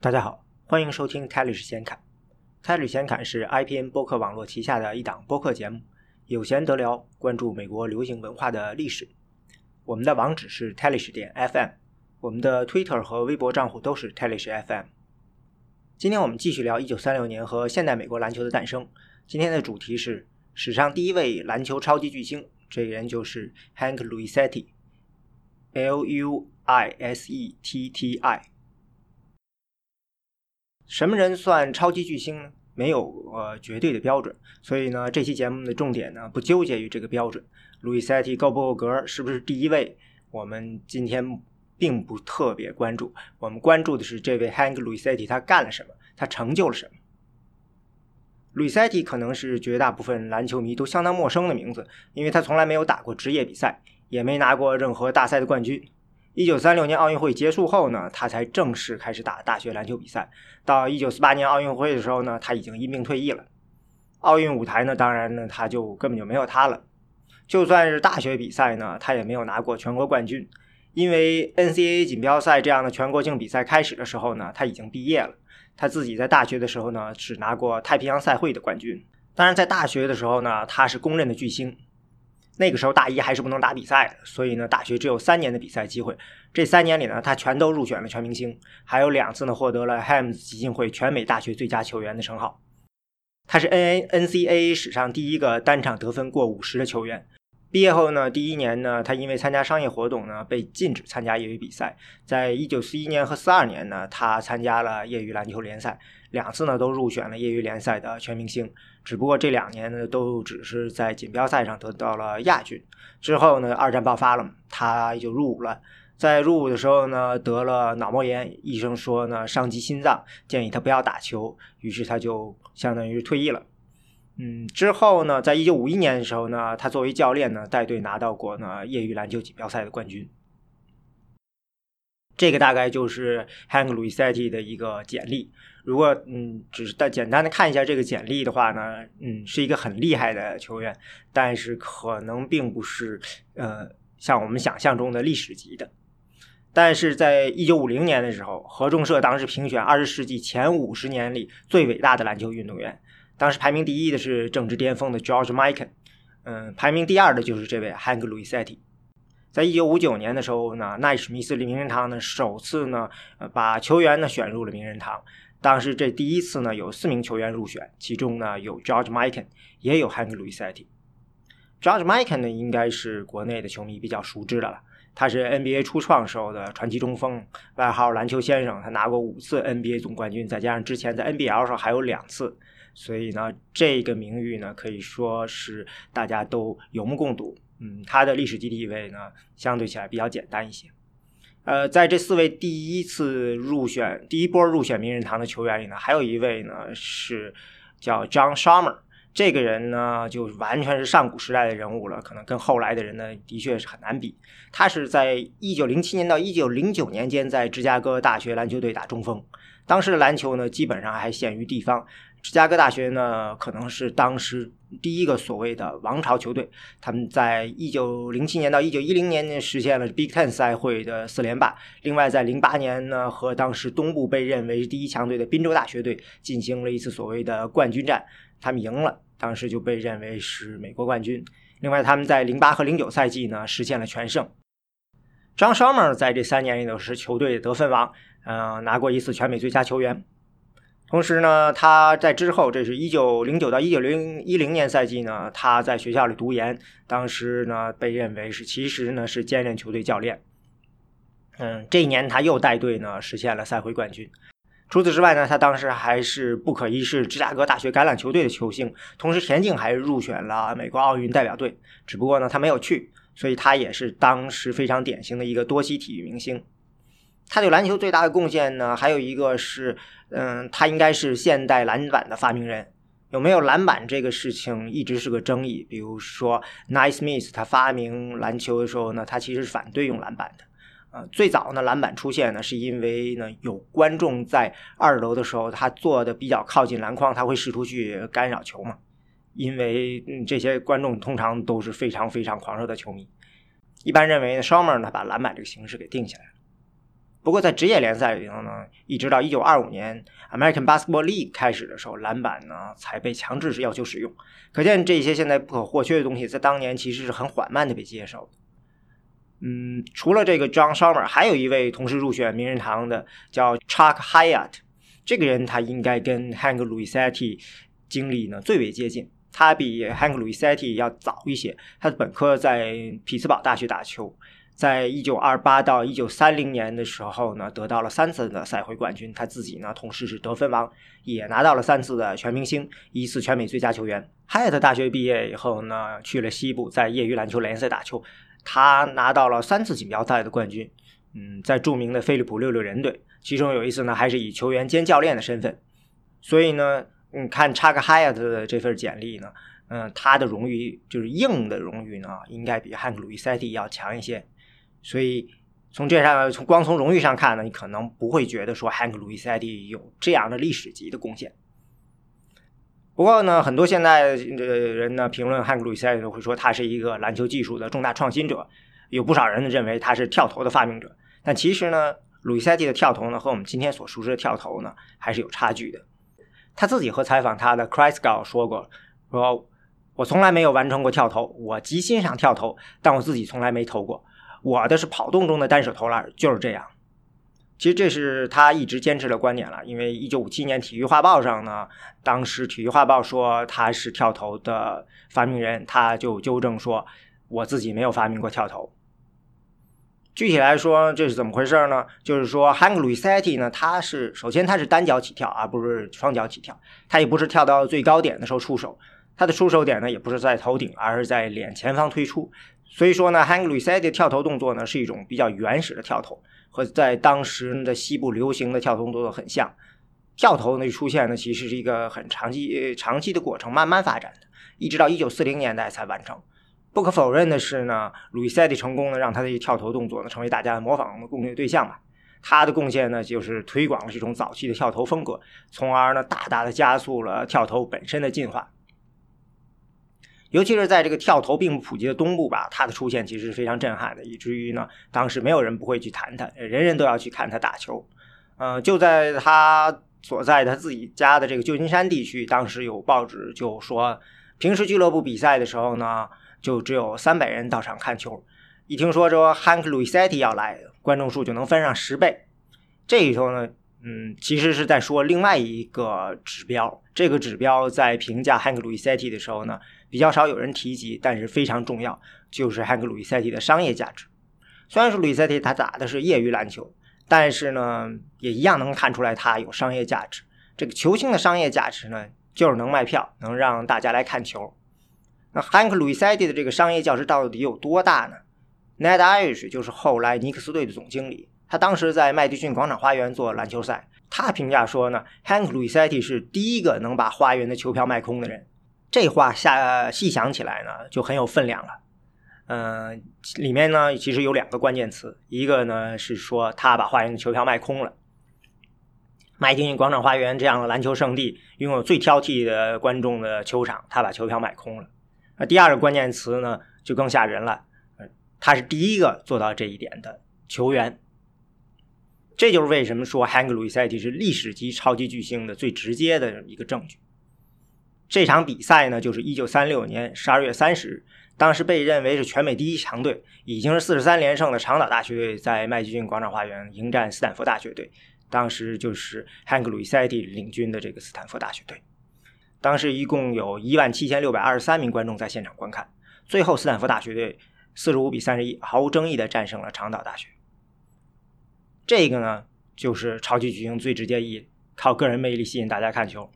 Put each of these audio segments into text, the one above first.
大家好，欢迎收听开律师闲侃。开律闲侃是 IPN 播客网络旗下的一档播客节目，有闲得聊，关注美国流行文化的历史。我们的网址是 t e l i s h 点 FM，我们的 Twitter 和微博账户都是 t e l i s h FM。今天我们继续聊1936年和现代美国篮球的诞生。今天的主题是史上第一位篮球超级巨星，这个人就是 Hank Luisetti，L U I S E T T I。什么人算超级巨星呢？没有呃绝对的标准，所以呢，这期节目的重点呢不纠结于这个标准。路易塞蒂够不够格，是不是第一位？我们今天并不特别关注，我们关注的是这位 Hank 路易塞蒂他干了什么，他成就了什么。路易塞蒂可能是绝大部分篮球迷都相当陌生的名字，因为他从来没有打过职业比赛，也没拿过任何大赛的冠军。一九三六年奥运会结束后呢，他才正式开始打大学篮球比赛。到一九四八年奥运会的时候呢，他已经因病退役了。奥运舞台呢，当然呢，他就根本就没有他了。就算是大学比赛呢，他也没有拿过全国冠军，因为 NCAA 锦标赛这样的全国性比赛开始的时候呢，他已经毕业了。他自己在大学的时候呢，只拿过太平洋赛会的冠军。当然，在大学的时候呢，他是公认的巨星。那个时候大一还是不能打比赛的，所以呢，大学只有三年的比赛机会。这三年里呢，他全都入选了全明星，还有两次呢获得了 Hams 基金会全美大学最佳球员的称号。他是 N A N C A A 史上第一个单场得分过五十的球员。毕业后呢，第一年呢，他因为参加商业活动呢，被禁止参加业余比赛。在一九四一年和四二年呢，他参加了业余篮球联赛，两次呢都入选了业余联赛的全明星。只不过这两年呢，都只是在锦标赛上得到了亚军。之后呢，二战爆发了，他就入伍了。在入伍的时候呢，得了脑膜炎，医生说呢伤及心脏，建议他不要打球，于是他就相当于退役了。嗯，之后呢，在一九五一年的时候呢，他作为教练呢，带队拿到过呢业余篮球锦标赛的冠军。这个大概就是 Hank Luisetti 的一个简历。如果嗯，只是单简单的看一下这个简历的话呢，嗯，是一个很厉害的球员，但是可能并不是呃像我们想象中的历史级的。但是在一九五零年的时候，合众社当时评选二十世纪前五十年里最伟大的篮球运动员。当时排名第一的是政治巅峰的 George Mikan，嗯，排名第二的就是这位 Hank Luisetti。在一九五九年的时候呢，奈史密斯名人堂呢首次呢把球员呢选入了名人堂。当时这第一次呢有四名球员入选，其中呢有 George Mikan，也有 Hank Luisetti。George Mikan 呢应该是国内的球迷比较熟知的了，他是 NBA 初创时候的传奇中锋，外号篮球先生，他拿过五次 NBA 总冠军，再加上之前在 NBL 上还有两次。所以呢，这个名誉呢，可以说是大家都有目共睹。嗯，他的历史地位呢，相对起来比较简单一些。呃，在这四位第一次入选、第一波入选名人堂的球员里呢，还有一位呢是叫 John Sharmer。这个人呢，就完全是上古时代的人物了，可能跟后来的人呢，的确是很难比。他是在一九零七年到一九零九年间，在芝加哥大学篮球队打中锋。当时的篮球呢，基本上还限于地方。芝加哥大学呢，可能是当时第一个所谓的王朝球队。他们在一九零七年到一九一零年实现了 Big Ten 赛会的四连霸。另外，在零八年呢，和当时东部被认为第一强队的宾州大学队进行了一次所谓的冠军战，他们赢了，当时就被认为是美国冠军。另外，他们在零八和零九赛季呢，实现了全胜。张绍尔在这三年里头是球队得分王，嗯，拿过一次全美最佳球员。同时呢，他在之后，这是一九零九到一九零一零年赛季呢，他在学校里读研，当时呢被认为是其实呢是兼任球队教练。嗯，这一年他又带队呢实现了赛会冠军。除此之外呢，他当时还是不可一世芝加哥大学橄榄球队的球星，同时田径还入选了美国奥运代表队，只不过呢他没有去，所以他也是当时非常典型的一个多栖体育明星。他对篮球最大的贡献呢，还有一个是，嗯，他应该是现代篮板的发明人。有没有篮板这个事情一直是个争议。比如说，Naismith 他发明篮球的时候呢，他其实是反对用篮板的。呃，最早呢，篮板出现呢，是因为呢有观众在二楼的时候，他坐的比较靠近篮筐，他会试图去干扰球嘛。因为嗯这些观众通常都是非常非常狂热的球迷。一般认为呢，Schumer 呢把篮板这个形式给定下来。不过在职业联赛里头呢，一直到一九二五年 American Basketball League 开始的时候，篮板呢才被强制是要求使用。可见这些现在不可或缺的东西，在当年其实是很缓慢的被接受。嗯，除了这个 John Summer，还有一位同时入选名人堂的叫 Chuck Hyatt。这个人他应该跟 Hank Luisetti 经历呢最为接近。他比 Hank Luisetti 要早一些，他的本科在匹兹堡大学打球。在一九二八到一九三零年的时候呢，得到了三次的赛会冠军。他自己呢，同时是得分王，也拿到了三次的全明星，一次全美最佳球员。海特大学毕业以后呢，去了西部，在业余篮球联赛打球，他拿到了三次锦标赛的冠军。嗯，在著名的飞利浦六六人队，其中有一次呢，还是以球员兼教练的身份。所以呢，你，看查克海特的这份简历呢，嗯，他的荣誉就是硬的荣誉呢，应该比汉克鲁伊塞蒂要强一些。所以从这上，从光从荣誉上看呢，你可能不会觉得说 Hank Louis 有这样的历史级的贡献。不过呢，很多现在的人呢评论 Hank Louis 都会说他是一个篮球技术的重大创新者，有不少人认为他是跳投的发明者。但其实呢，鲁伊塞蒂的跳投呢和我们今天所熟知的跳投呢还是有差距的。他自己和采访他的 Chris g o 说过，说我从来没有完成过跳投，我极欣赏跳投，但我自己从来没投过。我的是跑动中的单手投篮，就是这样。其实这是他一直坚持的观点了。因为一九五七年《体育画报》上呢，当时《体育画报》说他是跳投的发明人，他就纠正说：“我自己没有发明过跳投。”具体来说，这是怎么回事呢？就是说，Hank Luisetti 呢，他是首先他是单脚起跳，而不是双脚起跳。他也不是跳到最高点的时候出手，他的出手点呢，也不是在头顶，而是在脸前方推出。所以说呢，Hank Luisetti 的跳投动作呢是一种比较原始的跳投，和在当时的西部流行的跳投动作很像。跳投呢出现呢，其实是一个很长期、长期的过程，慢慢发展的，一直到一九四零年代才完成。不可否认的是呢，Luisetti 成功呢，让他的跳投动作呢成为大家模仿的贡献对象吧。他的贡献呢，就是推广了这种早期的跳投风格，从而呢大大的加速了跳投本身的进化。尤其是在这个跳投并不普及的东部吧，他的出现其实是非常震撼的，以至于呢，当时没有人不会去谈他，人人都要去看他打球。呃，就在他所在他自己家的这个旧金山地区，当时有报纸就说，平时俱乐部比赛的时候呢，就只有三百人到场看球，一听说说 Hank Luisetti 要来，观众数就能翻上十倍。这里头呢，嗯，其实是在说另外一个指标，这个指标在评价 Hank Luisetti 的时候呢。比较少有人提及，但是非常重要，就是汉克鲁伊塞蒂的商业价值。虽然说鲁伊塞蒂他打的是业余篮球，但是呢，也一样能看出来他有商业价值。这个球星的商业价值呢，就是能卖票，能让大家来看球。那汉克鲁伊塞蒂的这个商业价值到底有多大呢？Ned Irish 就是后来尼克斯队的总经理，他当时在麦迪逊广场花园做篮球赛，他评价说呢，汉克鲁伊塞蒂是第一个能把花园的球票卖空的人。这话下细想起来呢，就很有分量了。嗯，里面呢其实有两个关键词，一个呢是说他把花园的球票卖空了。麦迪逊广场花园这样的篮球圣地，拥有最挑剔的观众的球场，他把球票卖空了。那第二个关键词呢就更吓人了，他是第一个做到这一点的球员。这就是为什么说 Hank Luisetti 是历史级超级巨星的最直接的一个证据。这场比赛呢，就是一九三六年十二月三十日，当时被认为是全美第一强队，已经是四十三连胜的长岛大学队在麦吉逊广场花园迎战斯坦福大学队。当时就是汉克·鲁伊塞蒂领军的这个斯坦福大学队。当时一共有一万七千六百二十三名观众在现场观看。最后，斯坦福大学队四十五比三十一，毫无争议的战胜了长岛大学。这个呢，就是超级巨星最直接意义，靠个人魅力吸引大家看球。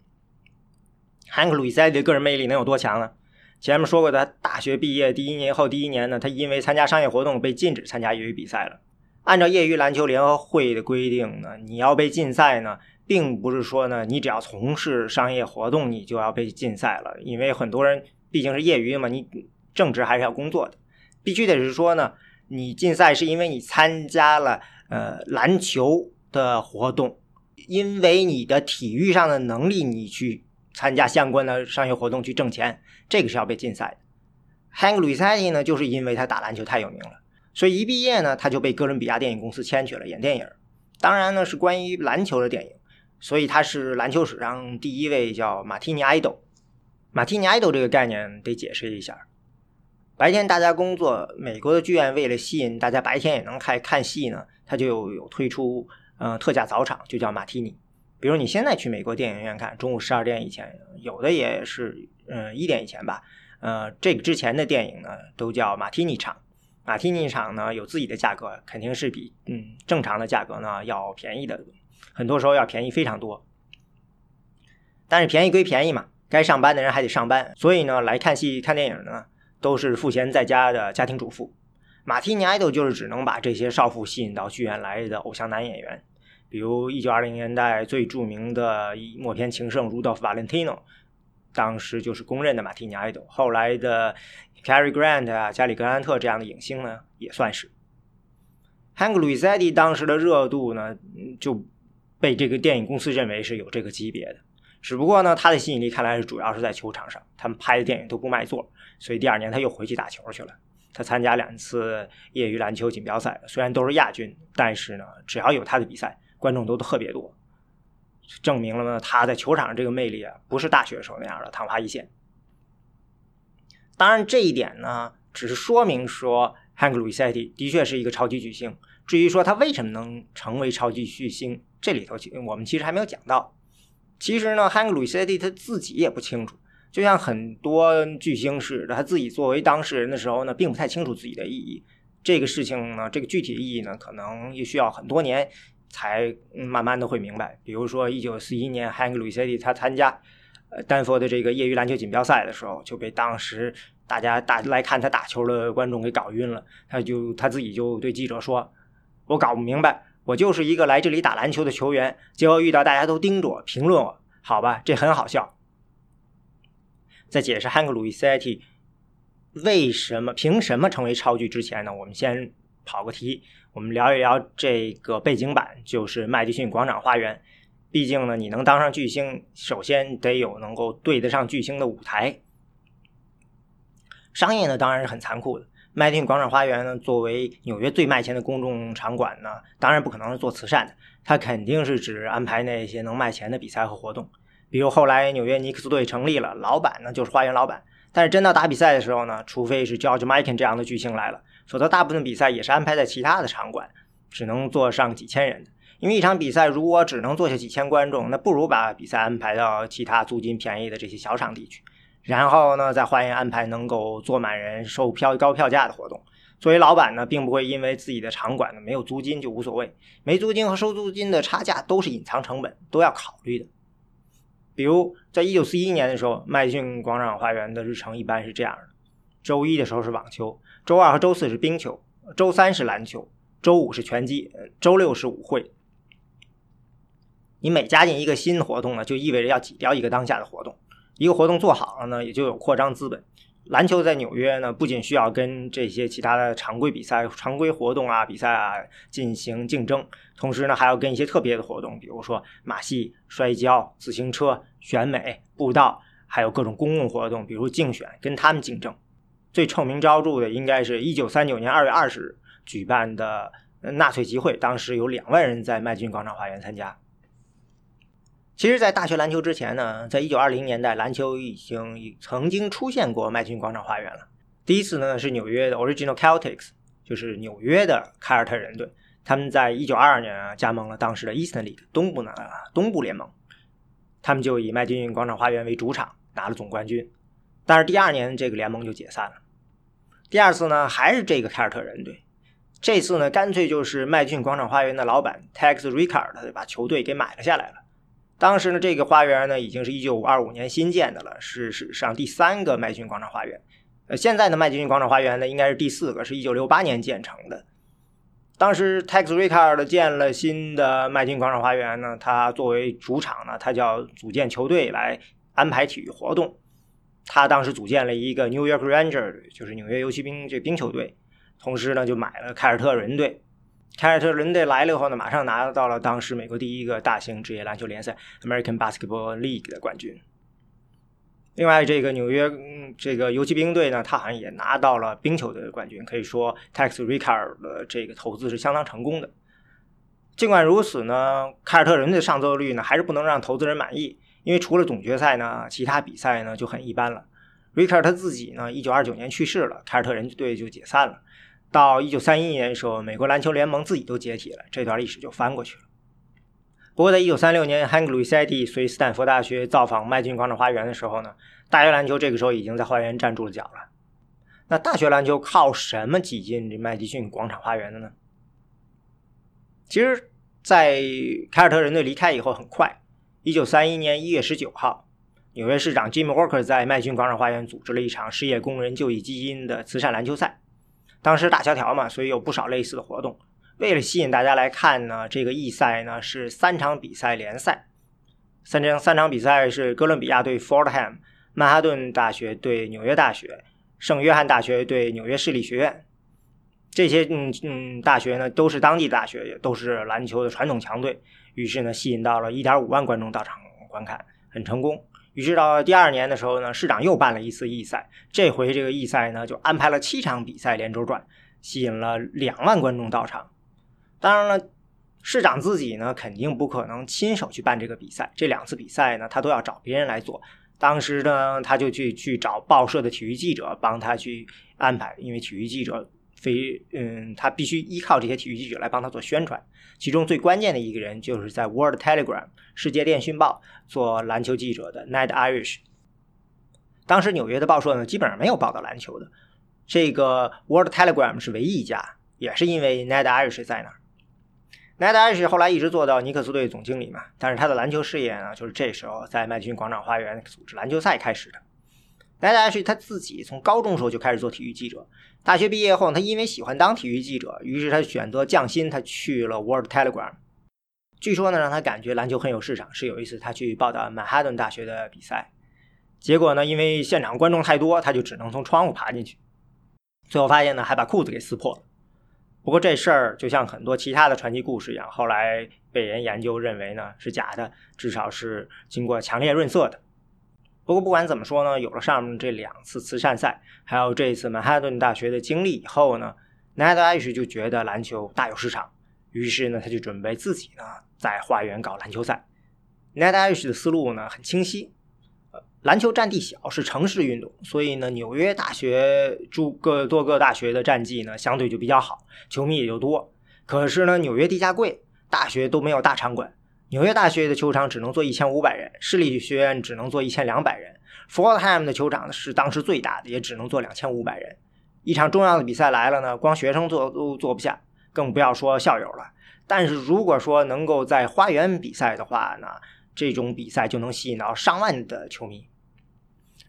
汉克·鲁伊塞蒂的个人魅力能有多强呢？前面说过，他大学毕业第一年后第一年呢，他因为参加商业活动被禁止参加业余比赛了。按照业余篮球联合会的规定呢，你要被禁赛呢，并不是说呢，你只要从事商业活动你就要被禁赛了，因为很多人毕竟是业余嘛，你正职还是要工作的，必须得是说呢，你禁赛是因为你参加了呃篮球的活动，因为你的体育上的能力你去。参加相关的商业活动去挣钱，这个是要被禁赛的。Hank Luisetti 呢，就是因为他打篮球太有名了，所以一毕业呢，他就被哥伦比亚电影公司签去了演电影。当然呢是关于篮球的电影，所以他是篮球史上第一位叫马提尼爱豆。马提尼爱豆这个概念得解释一下。白天大家工作，美国的剧院为了吸引大家白天也能看看戏呢，它就有推出呃特价早场，就叫马提尼。比如你现在去美国电影院看，中午十二点以前，有的也是嗯一点以前吧。呃，这个之前的电影呢，都叫马提尼场。马提尼场呢有自己的价格，肯定是比嗯正常的价格呢要便宜的，很多时候要便宜非常多。但是便宜归便宜嘛，该上班的人还得上班，所以呢来看戏看电影呢。都是赋闲在家的家庭主妇，马提尼爱豆就是只能把这些少妇吸引到剧院来的偶像男演员，比如一九二零年代最著名的默片情圣 Rudolph Valentino，当时就是公认的马提尼爱豆。后来的 Cary Grant 啊、加里格兰特这样的影星呢，也算是。Hank Luisetti 当时的热度呢，就被这个电影公司认为是有这个级别的。只不过呢，他的吸引力看来是主要是在球场上，他们拍的电影都不卖座，所以第二年他又回去打球去了。他参加两次业余篮球锦标赛，虽然都是亚军，但是呢，只要有他的比赛，观众都特别多，证明了呢他在球场上这个魅力啊，不是大学时候那样的昙花一现。当然，这一点呢，只是说明说 Hank Luisetti 的确是一个超级巨星。至于说他为什么能成为超级巨星，这里头我们其实还没有讲到。其实呢，Hank Luisetti 他自己也不清楚，就像很多巨星似的，他自己作为当事人的时候呢，并不太清楚自己的意义。这个事情呢，这个具体意义呢，可能也需要很多年才慢慢的会明白。比如说，一九四一年，Hank Luisetti 他参加丹佛的这个业余篮球锦标赛的时候，就被当时大家打来看他打球的观众给搞晕了。他就他自己就对记者说：“我搞不明白。”我就是一个来这里打篮球的球员，结果遇到大家都盯着我评论我，好吧，这很好笑。在解释汉克·鲁伊塞蒂为什么、凭什么成为超巨之前呢？我们先跑个题，我们聊一聊这个背景板，就是麦迪逊广场花园。毕竟呢，你能当上巨星，首先得有能够对得上巨星的舞台。商业呢，当然是很残酷的。麦迪逊广场花园呢，作为纽约最卖钱的公众场馆呢，当然不可能是做慈善的，它肯定是只安排那些能卖钱的比赛和活动。比如后来纽约尼克斯队成立了，老板呢就是花园老板。但是真到打比赛的时候呢，除非是 George Mikan 这样的巨星来了，否则大部分比赛也是安排在其他的场馆，只能坐上几千人的。因为一场比赛如果只能坐下几千观众，那不如把比赛安排到其他租金便宜的这些小场地去。然后呢，在花园安排能够坐满人、售票高票价的活动。作为老板呢，并不会因为自己的场馆呢没有租金就无所谓，没租金和收租金的差价都是隐藏成本，都要考虑的。比如，在一九四一年的时候，麦迪逊广场花园的日程一般是这样的：周一的时候是网球，周二和周四是冰球，周三是篮球，周五是拳击，周六是舞会。你每加进一个新活动呢，就意味着要挤掉一个当下的活动。一个活动做好了呢，也就有扩张资本。篮球在纽约呢，不仅需要跟这些其他的常规比赛、常规活动啊、比赛啊进行竞争，同时呢，还要跟一些特别的活动，比如说马戏、摔跤、自行车、选美、步道，还有各种公共活动，比如竞选，跟他们竞争。最臭名昭著的，应该是一九三九年二月二十日举办的纳粹集会，当时有两万人在麦迪逊广场花园参加。其实，在大学篮球之前呢，在一九二零年代，篮球已经曾经出现过麦迪逊广场花园了。第一次呢是纽约的 Original Celtics，就是纽约的凯尔特人队，他们在一九二二年啊加盟了当时的 Eastern League 东部呢东部联盟，他们就以麦迪逊广场花园为主场拿了总冠军。但是第二年这个联盟就解散了。第二次呢还是这个凯尔特人队，这次呢干脆就是麦迪逊广场花园的老板 Tex Rickard 把球队给买了下来了。当时呢，这个花园呢已经是一九二五年新建的了，是史上第三个麦迪逊广场花园。呃，现在的麦迪逊广场花园呢应该是第四个，是一九六八年建成的。当时 Tex Rickard 建了新的麦迪逊广场花园呢，他作为主场呢，他叫组建球队来安排体育活动。他当时组建了一个 New York Ranger，就是纽约游骑兵这冰球队，同时呢就买了凯尔特人队。凯尔特人队来了以后呢，马上拿到了当时美国第一个大型职业篮球联赛 American Basketball League 的冠军。另外，这个纽约这个游骑兵队呢，他好像也拿到了冰球队的冠军。可以说，Tex Ricard 的这个投资是相当成功的。尽管如此呢，凯尔特人的上座率呢还是不能让投资人满意，因为除了总决赛呢，其他比赛呢就很一般了。瑞克尔他自己呢，一九二九年去世了，凯尔特人队就解散了。到一九三一年的时候，美国篮球联盟自己都解体了，这段历史就翻过去了。不过，在一九三六年，汉克·鲁伊塞蒂随斯坦福大学造访麦金广场花园的时候呢，大学篮球这个时候已经在花园站住了脚了。那大学篮球靠什么挤进这麦迪逊广场花园的呢？其实，在凯尔特人队离开以后，很快，一九三一年一月十九号。纽约市长 Jim Walker 在麦郡广场花园组织了一场失业工人就业基金的慈善篮球赛。当时大萧条嘛，所以有不少类似的活动。为了吸引大家来看呢，这个义赛呢是三场比赛联赛。三场三场比赛是哥伦比亚对 Fordham、曼哈顿大学对纽约大学、圣约翰大学对纽约市立学院。这些嗯嗯大学呢都是当地大学，也都是篮球的传统强队。于是呢，吸引到了一点五万观众到场观看，很成功。于是到第二年的时候呢，市长又办了一次义赛，这回这个义赛呢就安排了七场比赛连轴转，吸引了两万观众到场。当然了，市长自己呢肯定不可能亲手去办这个比赛，这两次比赛呢他都要找别人来做。当时呢他就去去找报社的体育记者帮他去安排，因为体育记者非嗯他必须依靠这些体育记者来帮他做宣传。其中最关键的一个人就是在《World Telegram》世界电讯报做篮球记者的 Ned Irish。当时纽约的报社呢，基本上没有报道篮球的。这个《World Telegram》是唯一一家，也是因为 Ned Irish 在那儿。Ned Irish 后来一直做到尼克斯队总经理嘛，但是他的篮球事业呢，就是这时候在麦迪逊广场花园组织篮球赛开始的。Ned Irish 他自己从高中时候就开始做体育记者。大学毕业后，他因为喜欢当体育记者，于是他选择降薪，他去了《World Telegram》。据说呢，让他感觉篮球很有市场。是有一次他去报道曼哈顿大学的比赛，结果呢，因为现场观众太多，他就只能从窗户爬进去。最后发现呢，还把裤子给撕破了。不过这事儿就像很多其他的传奇故事一样，后来被人研究认为呢是假的，至少是经过强烈润色的。不过不管怎么说呢，有了上面这两次慈善赛，还有这一次曼哈顿大学的经历以后呢，Ned Ash 就觉得篮球大有市场，于是呢，他就准备自己呢在花园搞篮球赛。Ned Ash 的思路呢很清晰，呃，篮球占地小，是城市运动，所以呢，纽约大学诸各多个大学的战绩呢相对就比较好，球迷也就多。可是呢，纽约地价贵，大学都没有大场馆。纽约大学的球场只能坐一千五百人，市立学院只能坐一千两百人。Fordham 的球场是当时最大的，也只能坐两千五百人。一场重要的比赛来了呢，光学生坐都坐不下，更不要说校友了。但是如果说能够在花园比赛的话呢，这种比赛就能吸引到上万的球迷。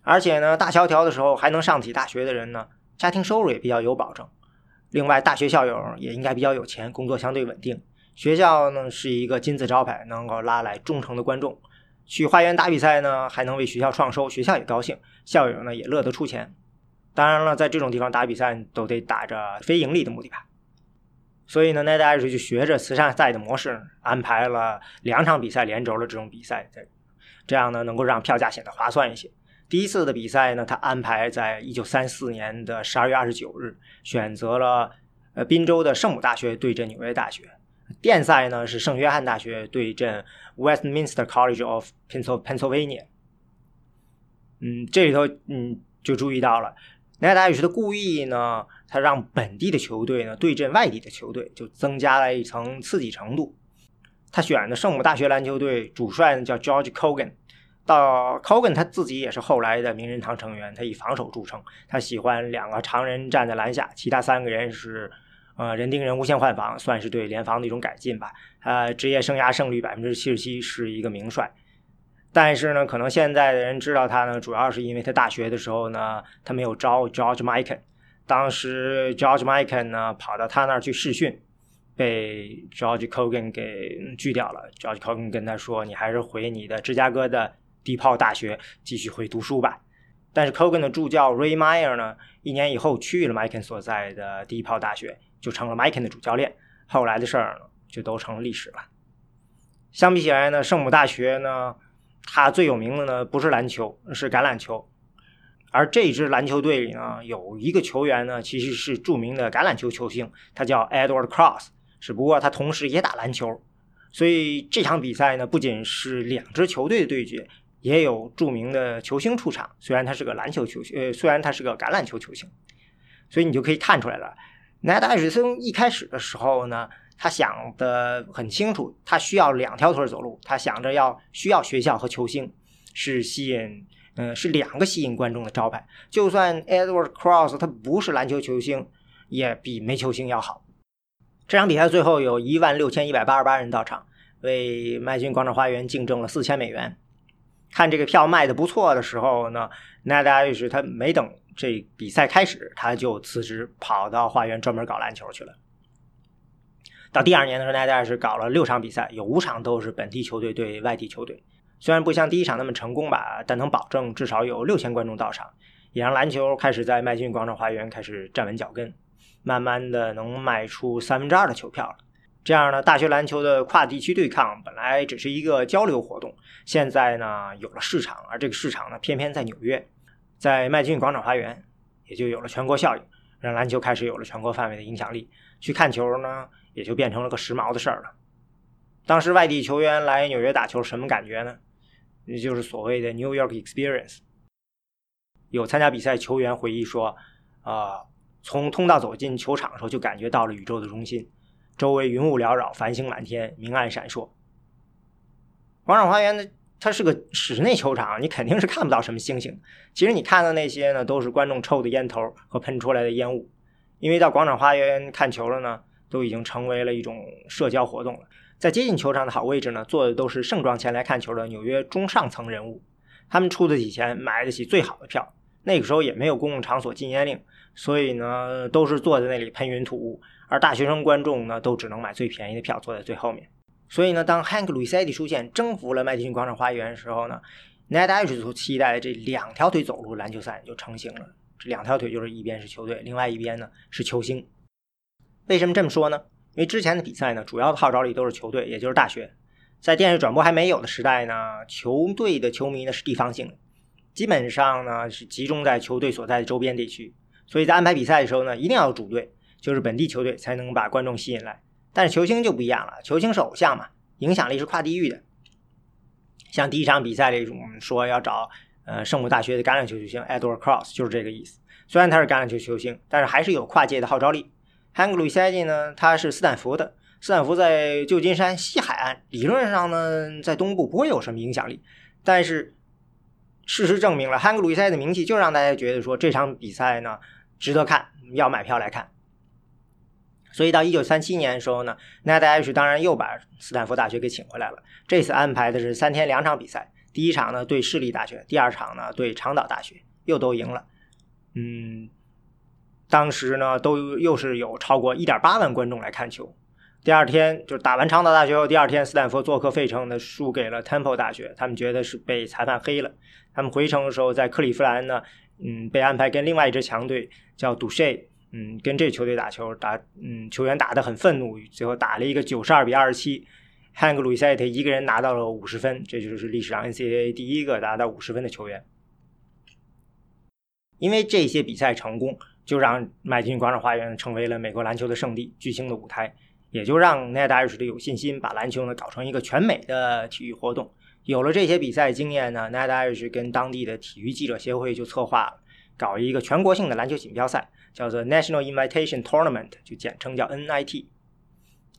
而且呢，大萧条的时候还能上起大学的人呢，家庭收入也比较有保证。另外，大学校友也应该比较有钱，工作相对稳定。学校呢是一个金字招牌，能够拉来忠诚的观众。去花园打比赛呢，还能为学校创收，学校也高兴，校友呢也乐得出钱。当然了，在这种地方打比赛都得打着非盈利的目的吧。所以呢，奈德艾瑞就学着慈善赛的模式，安排了两场比赛连轴的这种比赛，在这样呢能够让票价显得划算一些。第一次的比赛呢，他安排在一九三四年的十二月二十九日，选择了呃宾州的圣母大学对阵纽约大学。电赛呢是圣约翰大学对阵 Westminster College of Pennsylvania。嗯，这里头嗯就注意到了，奈达宇的故意呢，他让本地的球队呢对阵外地的球队，就增加了一层刺激程度。他选的圣母大学篮球队主帅呢叫 George Cogan，到 Cogan 他自己也是后来的名人堂成员，他以防守著称，他喜欢两个常人站在篮下，其他三个人是。呃，人盯人无限换防，算是对联防的一种改进吧。呃，职业生涯胜率百分之七十七，是一个名帅。但是呢，可能现在的人知道他呢，主要是因为他大学的时候呢，他没有招 George Mikan。当时 George Mikan 呢跑到他那儿去试训，被 George Cogan 给拒掉了。George Cogan 跟他说：“你还是回你的芝加哥的低炮大学继续回读书吧。”但是 Cogan 的助教 Ray Meyer 呢，一年以后去了 Mikan 所在的低炮大学。就成了 Mikan 的主教练，后来的事儿呢，就都成了历史了。相比起来呢，圣母大学呢，它最有名的呢不是篮球，是橄榄球。而这支篮球队里呢，有一个球员呢，其实是著名的橄榄球球星，他叫 Edward Cross，只不过他同时也打篮球，所以这场比赛呢，不仅是两支球队的对决，也有著名的球星出场。虽然他是个篮球球星，呃，虽然他是个橄榄球球星，所以你就可以看出来了。奈达·艾什森一开始的时候呢，他想的很清楚，他需要两条腿走路，他想着要需要学校和球星是吸引。嗯，是两个吸引观众的招牌。就算 Edward Cross 他不是篮球球星，也比没球星要好。这场比赛最后有一万六千一百八十八人到场，为麦金广场花园竞争了四千美元。看这个票卖的不错的时候呢，奈达于是他没等这比赛开始，他就辞职跑到花园专门搞篮球去了。到第二年的时候，奈达是搞了六场比赛，有五场都是本地球队对外地球队。虽然不像第一场那么成功吧，但能保证至少有六千观众到场，也让篮球开始在麦金广场花园开始站稳脚跟，慢慢的能卖出三分之二的球票了。这样呢，大学篮球的跨地区对抗本来只是一个交流活动，现在呢有了市场，而这个市场呢偏偏在纽约，在麦金广场花园，也就有了全国效应，让篮球开始有了全国范围的影响力。去看球呢，也就变成了个时髦的事儿了。当时外地球员来纽约打球，什么感觉呢？也就是所谓的 New York Experience。有参加比赛球员回忆说：“啊，从通道走进球场的时候，就感觉到了宇宙的中心，周围云雾缭绕，繁星满天，明暗闪烁。广场花园呢，它是个室内球场，你肯定是看不到什么星星。其实你看到那些呢，都是观众抽的烟头和喷出来的烟雾。因为到广场花园看球了呢，都已经成为了一种社交活动了。”在接近球场的好位置呢，坐的都是盛装前来看球的纽约中上层人物，他们出得起钱，买得起最好的票。那个时候也没有公共场所禁烟令，所以呢，都是坐在那里喷云吐雾。而大学生观众呢，都只能买最便宜的票，坐在最后面。所以呢，当 Hank 鲁伊塞蒂出现，征服了麦迪逊广场花园的时候呢，Ned Ish 所期待的这两条腿走路篮球赛就成型了。这两条腿就是一边是球队，另外一边呢是球星。为什么这么说呢？因为之前的比赛呢，主要的号召力都是球队，也就是大学。在电视转播还没有的时代呢，球队的球迷呢是地方性的，基本上呢是集中在球队所在的周边地区。所以在安排比赛的时候呢，一定要有主队，就是本地球队才能把观众吸引来。但是球星就不一样了，球星是偶像嘛，影响力是跨地域的。像第一场比赛里，我们说要找呃圣母大学的橄榄球球星 Edward Cross，就是这个意思。虽然他是橄榄球球星，但是还是有跨界的号召力。汉克鲁伊塞蒂呢？他是斯坦福的，斯坦福在旧金山西海岸，理论上呢，在东部不会有什么影响力。但是事实证明了，汉克鲁伊塞的名气就让大家觉得说这场比赛呢值得看，要买票来看。所以到一九三七年的时候呢，奈德·艾什当然又把斯坦福大学给请回来了。这次安排的是三天两场比赛，第一场呢对市立大学，第二场呢对长岛大学，又都赢了。嗯。当时呢，都又是有超过一点八万观众来看球。第二天就打完长岛大学后，第二天斯坦福做客费城的输给了 Temple 大学，他们觉得是被裁判黑了。他们回城的时候，在克利夫兰呢，嗯，被安排跟另外一支强队叫杜谢，嗯，跟这球队打球，打，嗯，球员打得很愤怒，最后打了一个九十二比二十七，汉格鲁伊塞特一个人拿到了五十分，这就是历史上 NCAA 第一个达到五十分的球员。因为这些比赛成功。就让麦金广场花园成为了美国篮球的圣地、巨星的舞台，也就让 Ned Ish 有信心把篮球呢搞成一个全美的体育活动。有了这些比赛经验呢，Ned Ish 跟当地的体育记者协会就策划了搞一个全国性的篮球锦标赛，叫做 National Invitation Tournament，就简称叫 NIT。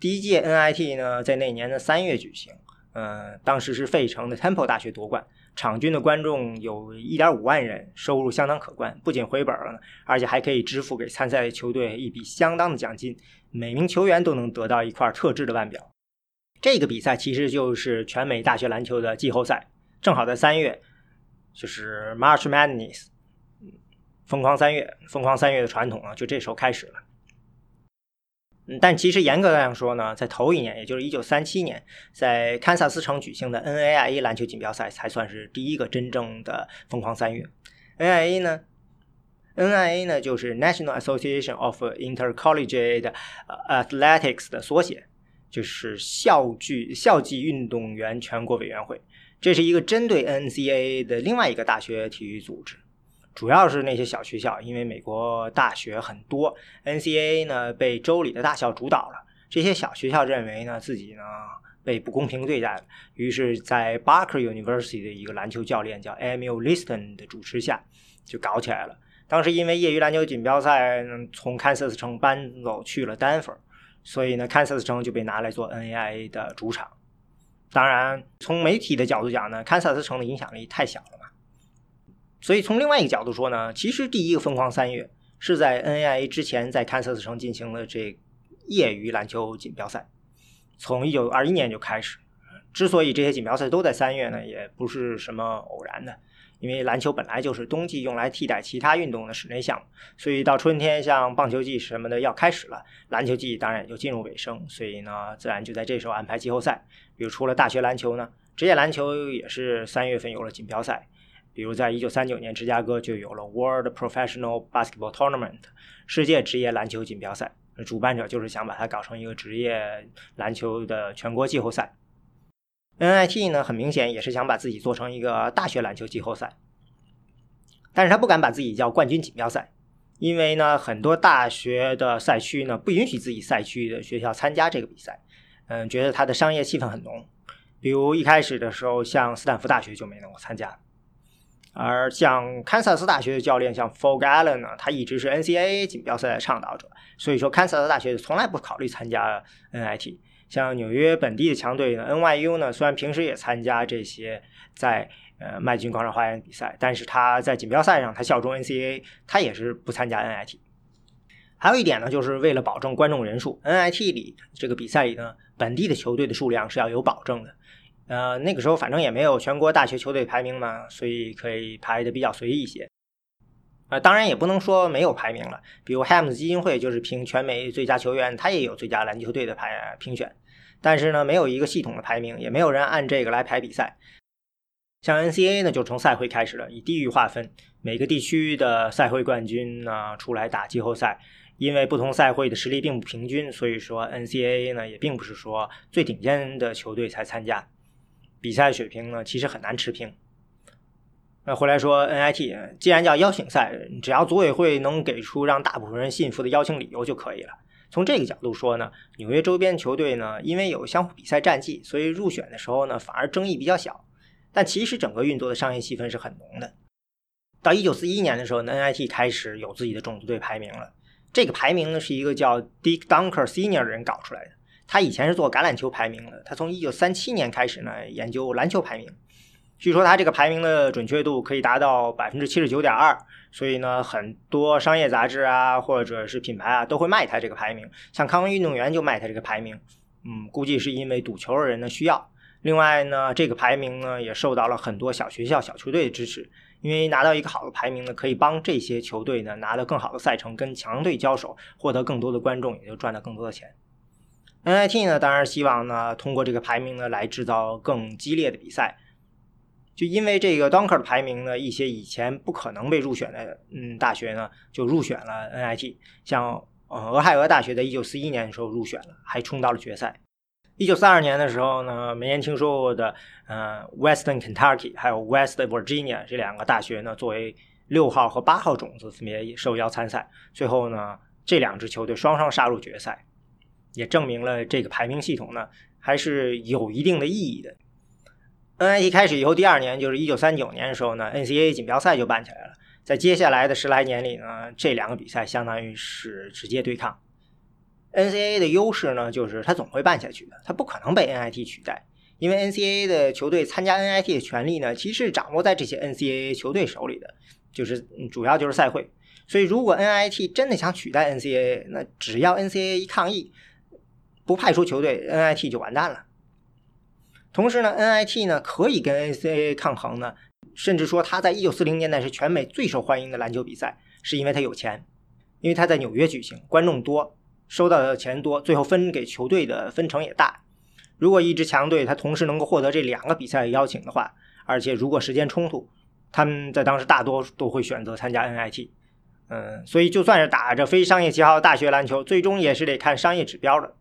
第一届 NIT 呢，在那年的三月举行，嗯，当时是费城的 Temple 大学夺冠。场均的观众有一点五万人，收入相当可观，不仅回本了，而且还可以支付给参赛的球队一笔相当的奖金，每名球员都能得到一块特制的腕表。这个比赛其实就是全美大学篮球的季后赛，正好在三月，就是 March Madness，疯狂三月，疯狂三月的传统啊，就这时候开始了。但其实严格来说呢，在头一年，也就是一九三七年，在堪萨斯城举行的 NAIA 篮球锦标赛才算是第一个真正的疯狂三月。NAIA 呢，NAIA 呢就是 National Association of Intercollegiate Athletics 的缩写，就是校际校际运动员全国委员会。这是一个针对 NCAA 的另外一个大学体育组织。主要是那些小学校，因为美国大学很多，NCAA 呢被州里的大校主导了，这些小学校认为呢自己呢被不公平对待了，于是，在 Barker University 的一个篮球教练叫 Emil Liston 的主持下，就搞起来了。当时因为业余篮球锦标赛从堪萨斯城搬走去了丹佛，所以呢，堪萨斯城就被拿来做 NAIA 的主场。当然，从媒体的角度讲呢，堪萨斯城的影响力太小了。所以从另外一个角度说呢，其实第一个疯狂三月是在 NAIA 之前在堪萨斯城进行的这业余篮球锦标赛，从一九二一年就开始。之所以这些锦标赛都在三月呢，也不是什么偶然的。因为篮球本来就是冬季用来替代其他运动的室内项目，所以到春天像棒球季什么的要开始了，篮球季当然也就进入尾声，所以呢，自然就在这时候安排季后赛。比如除了大学篮球呢，职业篮球也是三月份有了锦标赛。比如在一九三九年，芝加哥就有了 World Professional Basketball Tournament 世界职业篮球锦标赛，主办者就是想把它搞成一个职业篮球的全国季后赛。NIT 呢，很明显也是想把自己做成一个大学篮球季后赛，但是他不敢把自己叫冠军锦标赛，因为呢，很多大学的赛区呢不允许自己赛区的学校参加这个比赛，嗯，觉得它的商业气氛很浓。比如一开始的时候，像斯坦福大学就没能够参加，而像堪萨斯大学的教练像 Fog Allen 呢，他一直是 NCAA 锦标赛的倡导者，所以说堪萨斯大学从来不考虑参加 NIT。像纽约本地的强队呢，NYU 呢，虽然平时也参加这些在呃麦金广场花园比赛，但是他在锦标赛上他效忠 NCAA，他也是不参加 NIT。还有一点呢，就是为了保证观众人数，NIT 里这个比赛里呢，本地的球队的数量是要有保证的。呃，那个时候反正也没有全国大学球队排名嘛，所以可以排的比较随意一些。呃，当然也不能说没有排名了，比如 Hams 基金会就是评全美最佳球员，他也有最佳篮球队的排评选。但是呢，没有一个系统的排名，也没有人按这个来排比赛。像 NCAA 呢，就从赛会开始了，以地域划分，每个地区的赛会冠军呢出来打季后赛。因为不同赛会的实力并不平均，所以说 NCAA 呢也并不是说最顶尖的球队才参加。比赛水平呢其实很难持平。那回来说 NIT，既然叫邀请赛，只要组委会能给出让大部分人信服的邀请理由就可以了。从这个角度说呢，纽约周边球队呢，因为有相互比赛战绩，所以入选的时候呢，反而争议比较小。但其实整个运作的商业气氛是很浓的。到一九四一年的时候呢，NIT 开始有自己的种子队排名了。这个排名呢，是一个叫 Dick Dunker Senior 的人搞出来的。他以前是做橄榄球排名的，他从一九三七年开始呢，研究篮球排名。据说他这个排名的准确度可以达到百分之七十九点二。所以呢，很多商业杂志啊，或者是品牌啊，都会卖他这个排名。像康威运动员就卖他这个排名，嗯，估计是因为赌球的人的需要。另外呢，这个排名呢，也受到了很多小学校、小球队的支持，因为拿到一个好的排名呢，可以帮这些球队呢拿到更好的赛程，跟强队交手，获得更多的观众，也就赚到更多的钱。NIT 呢，当然希望呢，通过这个排名呢，来制造更激烈的比赛。就因为这个 Dunker 的排名呢，一些以前不可能被入选的嗯大学呢，就入选了 NIT。像呃俄亥俄大学在一九四一年的时候入选了，还冲到了决赛。一九四二年的时候呢，没人听说过的呃 Western Kentucky 还有 West Virginia 这两个大学呢，作为六号和八号种子分别受邀参赛。最后呢，这两支球队双双杀入决赛，也证明了这个排名系统呢还是有一定的意义的。NIT 开始以后，第二年就是一九三九年的时候呢，NCAA 锦标赛就办起来了。在接下来的十来年里呢，这两个比赛相当于是直接对抗。NCAA 的优势呢，就是它总会办下去的，它不可能被 NIT 取代。因为 NCAA 的球队参加 NIT 的权利呢，其实掌握在这些 NCAA 球队手里的，就是主要就是赛会。所以，如果 NIT 真的想取代 NCAA，那只要 NCAA 一抗议，不派出球队，NIT 就完蛋了。同时呢，NIT 呢可以跟 NCAA 抗衡呢，甚至说他在一九四零年代是全美最受欢迎的篮球比赛，是因为他有钱，因为他在纽约举行，观众多，收到的钱多，最后分给球队的分成也大。如果一支强队他同时能够获得这两个比赛邀请的话，而且如果时间冲突，他们在当时大多都会选择参加 NIT。嗯，所以就算是打着非商业旗号的大学篮球，最终也是得看商业指标的。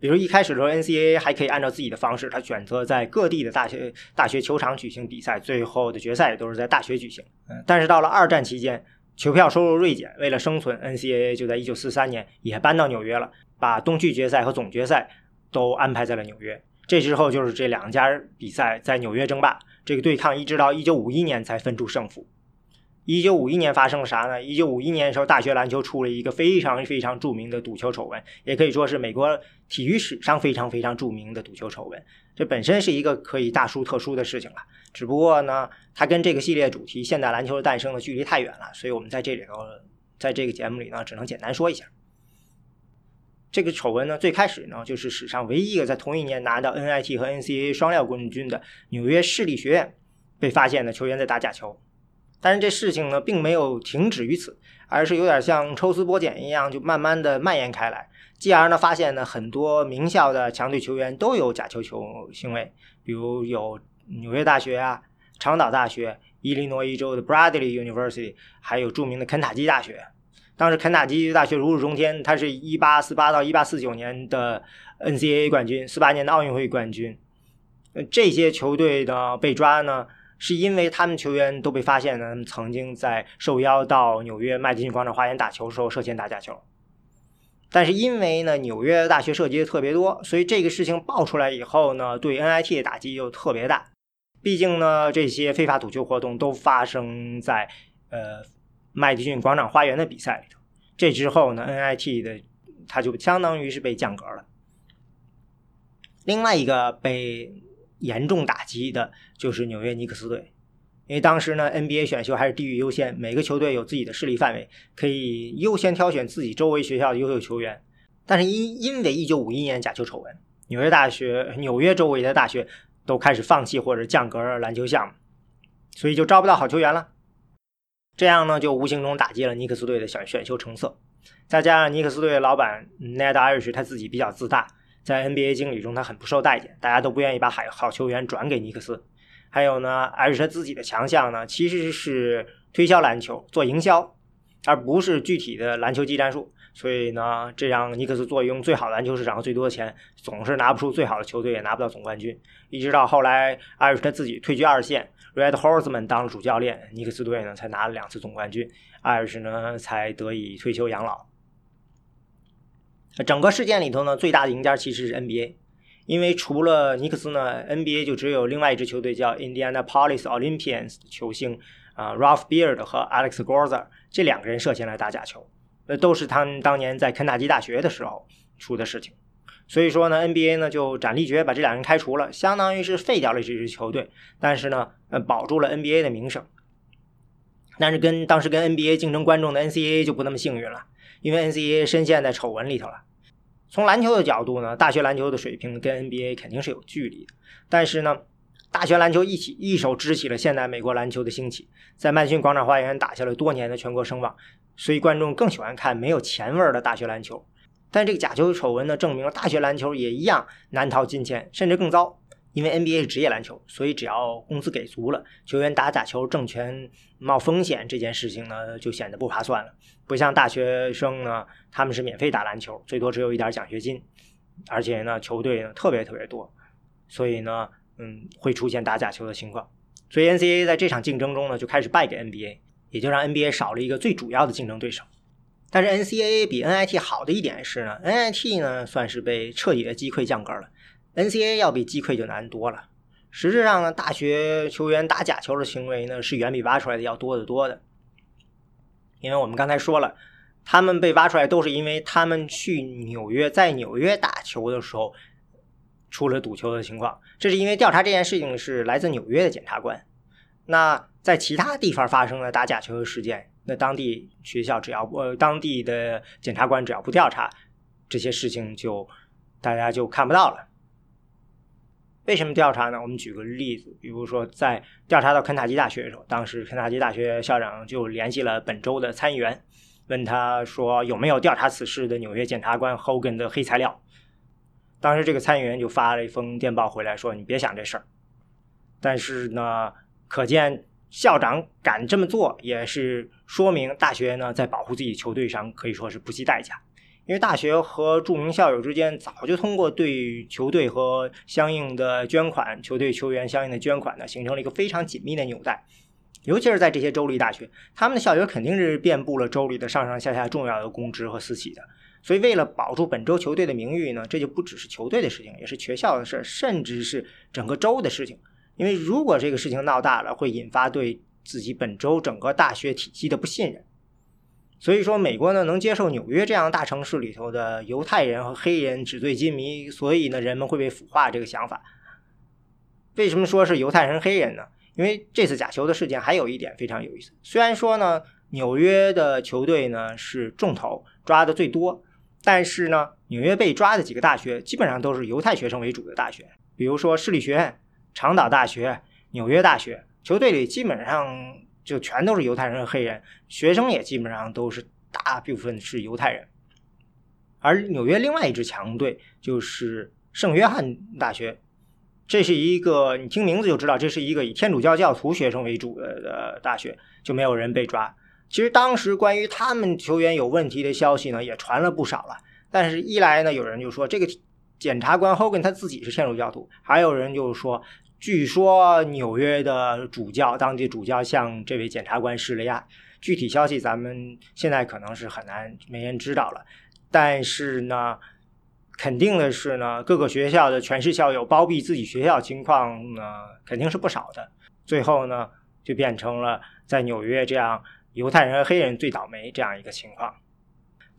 比如一开始的时候，NCAA 还可以按照自己的方式，他选择在各地的大学大学球场举行比赛，最后的决赛也都是在大学举行。嗯，但是到了二战期间，球票收入锐减，为了生存，NCAA 就在1943年也搬到纽约了，把东区决赛和总决赛都安排在了纽约。这之后就是这两家比赛在纽约争霸，这个对抗一直到1951年才分出胜负。1951年发生了啥呢？1951年的时候，大学篮球出了一个非常非常著名的赌球丑闻，也可以说是美国体育史上非常非常著名的赌球丑闻。这本身是一个可以大书特书的事情了。只不过呢，它跟这个系列主题“现代篮球的诞生”的距离太远了，所以我们在这里头，在这个节目里呢，只能简单说一下。这个丑闻呢，最开始呢，就是史上唯一一个在同一年拿到 NIT 和 NCAA 双料冠军的纽约市立学院被发现的球员在打假球。但是这事情呢，并没有停止于此，而是有点像抽丝剥茧一样，就慢慢的蔓延开来。继而呢，发现呢，很多名校的强队球员都有假球球行为，比如有。纽约大学啊，长岛大学，伊利诺伊州的 Bradley University，还有著名的肯塔基大学。当时肯塔基大学如日中天，它是一八四八到一八四九年的 NCAA 冠军，四八年的奥运会冠军。这些球队的被抓呢，是因为他们球员都被发现呢，曾经在受邀到纽约麦迪逊广场花园打球时候涉嫌打假球。但是因为呢，纽约大学涉及的特别多，所以这个事情爆出来以后呢，对 NIT 的打击又特别大。毕竟呢，这些非法赌球活动都发生在呃麦迪逊广场花园的比赛里头。这之后呢，NIT 的它就相当于是被降格了。另外一个被严重打击的就是纽约尼克斯队，因为当时呢，NBA 选秀还是地域优先，每个球队有自己的势力范围，可以优先挑选自己周围学校的优秀球员。但是因因为1951年假球丑闻，纽约大学纽约周围的大学。都开始放弃或者降格篮球项目，所以就招不到好球员了。这样呢，就无形中打击了尼克斯队的选选秀成色。再加上尼克斯队的老板 Ned Irish 他自己比较自大，在 NBA 经理中他很不受待见，大家都不愿意把好好球员转给尼克斯。还有呢，Irish 他自己的强项呢，其实是推销篮球、做营销，而不是具体的篮球技战术。所以呢，这让尼克斯坐拥最好的篮球市场、最多的钱，总是拿不出最好的球队，也拿不到总冠军。一直到后来，艾瑞斯他自己退居二线，Red Horseman 当了主教练，尼克斯队呢才拿了两次总冠军，艾瑞斯呢才得以退休养老。整个事件里头呢，最大的赢家其实是 NBA，因为除了尼克斯呢，NBA 就只有另外一支球队叫 Indianapolis Olympians 球星啊 Ralph Beard 和 Alex Gorza 这两个人涉嫌来打假球。那都是他们当年在肯塔基大学的时候出的事情，所以说呢，NBA 呢就斩立决把这两人开除了，相当于是废掉了这支球队，但是呢，呃，保住了 NBA 的名声。但是跟当时跟 NBA 竞争观众的 NCAA 就不那么幸运了，因为 NCAA 深陷在丑闻里头了。从篮球的角度呢，大学篮球的水平跟 NBA 肯定是有距离的，但是呢，大学篮球一起一手支起了现代美国篮球的兴起，在麦逊广场花园打下了多年的全国声望。所以观众更喜欢看没有钱味儿的大学篮球，但这个假球丑闻呢，证明了大学篮球也一样难逃金钱，甚至更糟。因为 NBA 是职业篮球，所以只要工资给足了，球员打假球挣钱冒风险这件事情呢，就显得不划算了。不像大学生呢，他们是免费打篮球，最多只有一点奖学金，而且呢，球队呢特别特别多，所以呢，嗯，会出现打假球的情况。所以 NCAA 在这场竞争中呢，就开始败给 NBA。也就让 NBA 少了一个最主要的竞争对手，但是 NCAA 比 NIT 好的一点是呢，NIT 呢算是被彻底的击溃降格了，NCAA 要比击溃就难多了。实质上呢，大学球员打假球的行为呢是远比挖出来的要多得多的，因为我们刚才说了，他们被挖出来都是因为他们去纽约在纽约打球的时候出了赌球的情况，这是因为调查这件事情是来自纽约的检察官。那在其他地方发生了打假球的事件，那当地学校只要呃当地的检察官只要不调查，这些事情就大家就看不到了。为什么调查呢？我们举个例子，比如说在调查到肯塔基大学的时候，当时肯塔基大学校长就联系了本州的参议员，问他说有没有调查此事的纽约检察官 Hogan 的黑材料。当时这个参议员就发了一封电报回来说：“你别想这事儿。”但是呢。可见校长敢这么做，也是说明大学呢在保护自己球队上可以说是不惜代价。因为大学和著名校友之间早就通过对球队和相应的捐款、球队球员相应的捐款呢，形成了一个非常紧密的纽带。尤其是在这些州立大学，他们的校友肯定是遍布了州里的上上下下重要的公职和私企的。所以，为了保住本州球队的名誉呢，这就不只是球队的事情，也是学校的事，甚至是整个州的事情。因为如果这个事情闹大了，会引发对自己本州整个大学体系的不信任。所以说，美国呢能接受纽约这样大城市里头的犹太人和黑人纸醉金迷，所以呢人们会被腐化这个想法。为什么说是犹太人黑人呢？因为这次假球的事件还有一点非常有意思。虽然说呢纽约的球队呢是重头抓的最多，但是呢纽约被抓的几个大学基本上都是犹太学生为主的大学，比如说市立学院、长岛大学、纽约大学，球队里基本上。就全都是犹太人和黑人，学生也基本上都是大部分是犹太人。而纽约另外一支强队就是圣约翰大学，这是一个你听名字就知道，这是一个以天主教教徒学生为主的的大学，就没有人被抓。其实当时关于他们球员有问题的消息呢，也传了不少了。但是一来呢，有人就说这个检察官 Hogan 他自己是天主教徒，还有人就是说。据说纽约的主教，当地主教向这位检察官施了压。具体消息咱们现在可能是很难没人知道了。但是呢，肯定的是呢，各个学校的全市校友包庇自己学校情况呢，肯定是不少的。最后呢，就变成了在纽约这样犹太人和黑人最倒霉这样一个情况。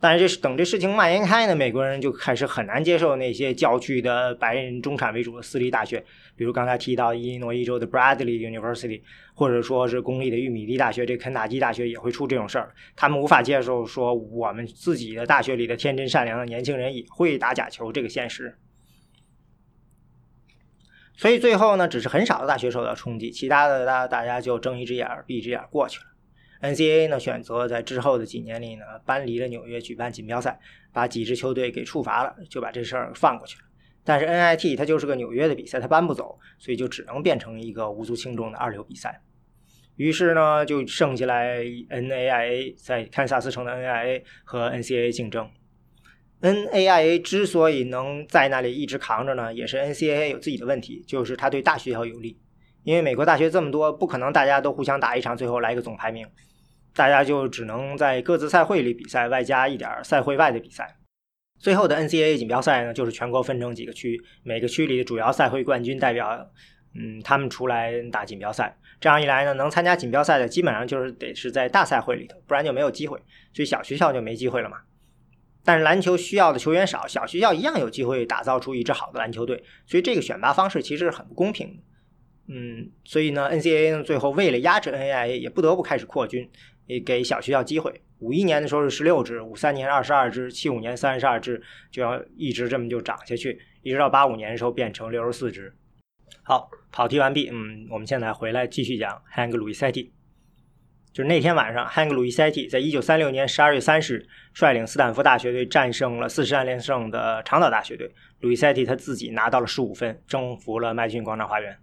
但是这等这事情蔓延开呢，美国人就开始很难接受那些郊区的白人中产为主的私立大学，比如刚才提到伊利诺伊州的 Bradley University，或者说是公立的玉米地大学，这肯塔基大学也会出这种事儿。他们无法接受说我们自己的大学里的天真善良的年轻人也会打假球这个现实。所以最后呢，只是很少的大学受到冲击，其他的大大家就睁一只眼闭一只眼过去了。NCAA 呢选择在之后的几年里呢搬离了纽约举办锦标赛，把几支球队给处罚了，就把这事儿放过去了。但是 NIT 它就是个纽约的比赛，它搬不走，所以就只能变成一个无足轻重的二流比赛。于是呢，就剩下来 NAIA 在堪萨斯城的 NAIA 和 NCAA 竞争。NAIA 之所以能在那里一直扛着呢，也是 NCAA 有自己的问题，就是它对大学校有利，因为美国大学这么多，不可能大家都互相打一场，最后来一个总排名。大家就只能在各自赛会里比赛，外加一点赛会外的比赛。最后的 NCAA 锦标赛呢，就是全国分成几个区，每个区里的主要赛会冠军代表，嗯，他们出来打锦标赛。这样一来呢，能参加锦标赛的基本上就是得是在大赛会里头，不然就没有机会。所以小学校就没机会了嘛。但是篮球需要的球员少，小学校一样有机会打造出一支好的篮球队。所以这个选拔方式其实是很不公平。嗯，所以呢，NCAA 呢最后为了压制 NAIA，也不得不开始扩军。也给小学校机会。五一年的时候是十六支，五三年二十二支，七五年三十二支，就要一直这么就涨下去，一直到八五年的时候变成六十四支。好，跑题完毕。嗯，我们现在回来继续讲 Hank Luisetti。就是那天晚上，Hank Luisetti 在一九三六年十二月三十日率领斯坦福大学队战胜了四十战连胜的长岛大学队。Luisetti 他自己拿到了十五分，征服了麦逊广场花园。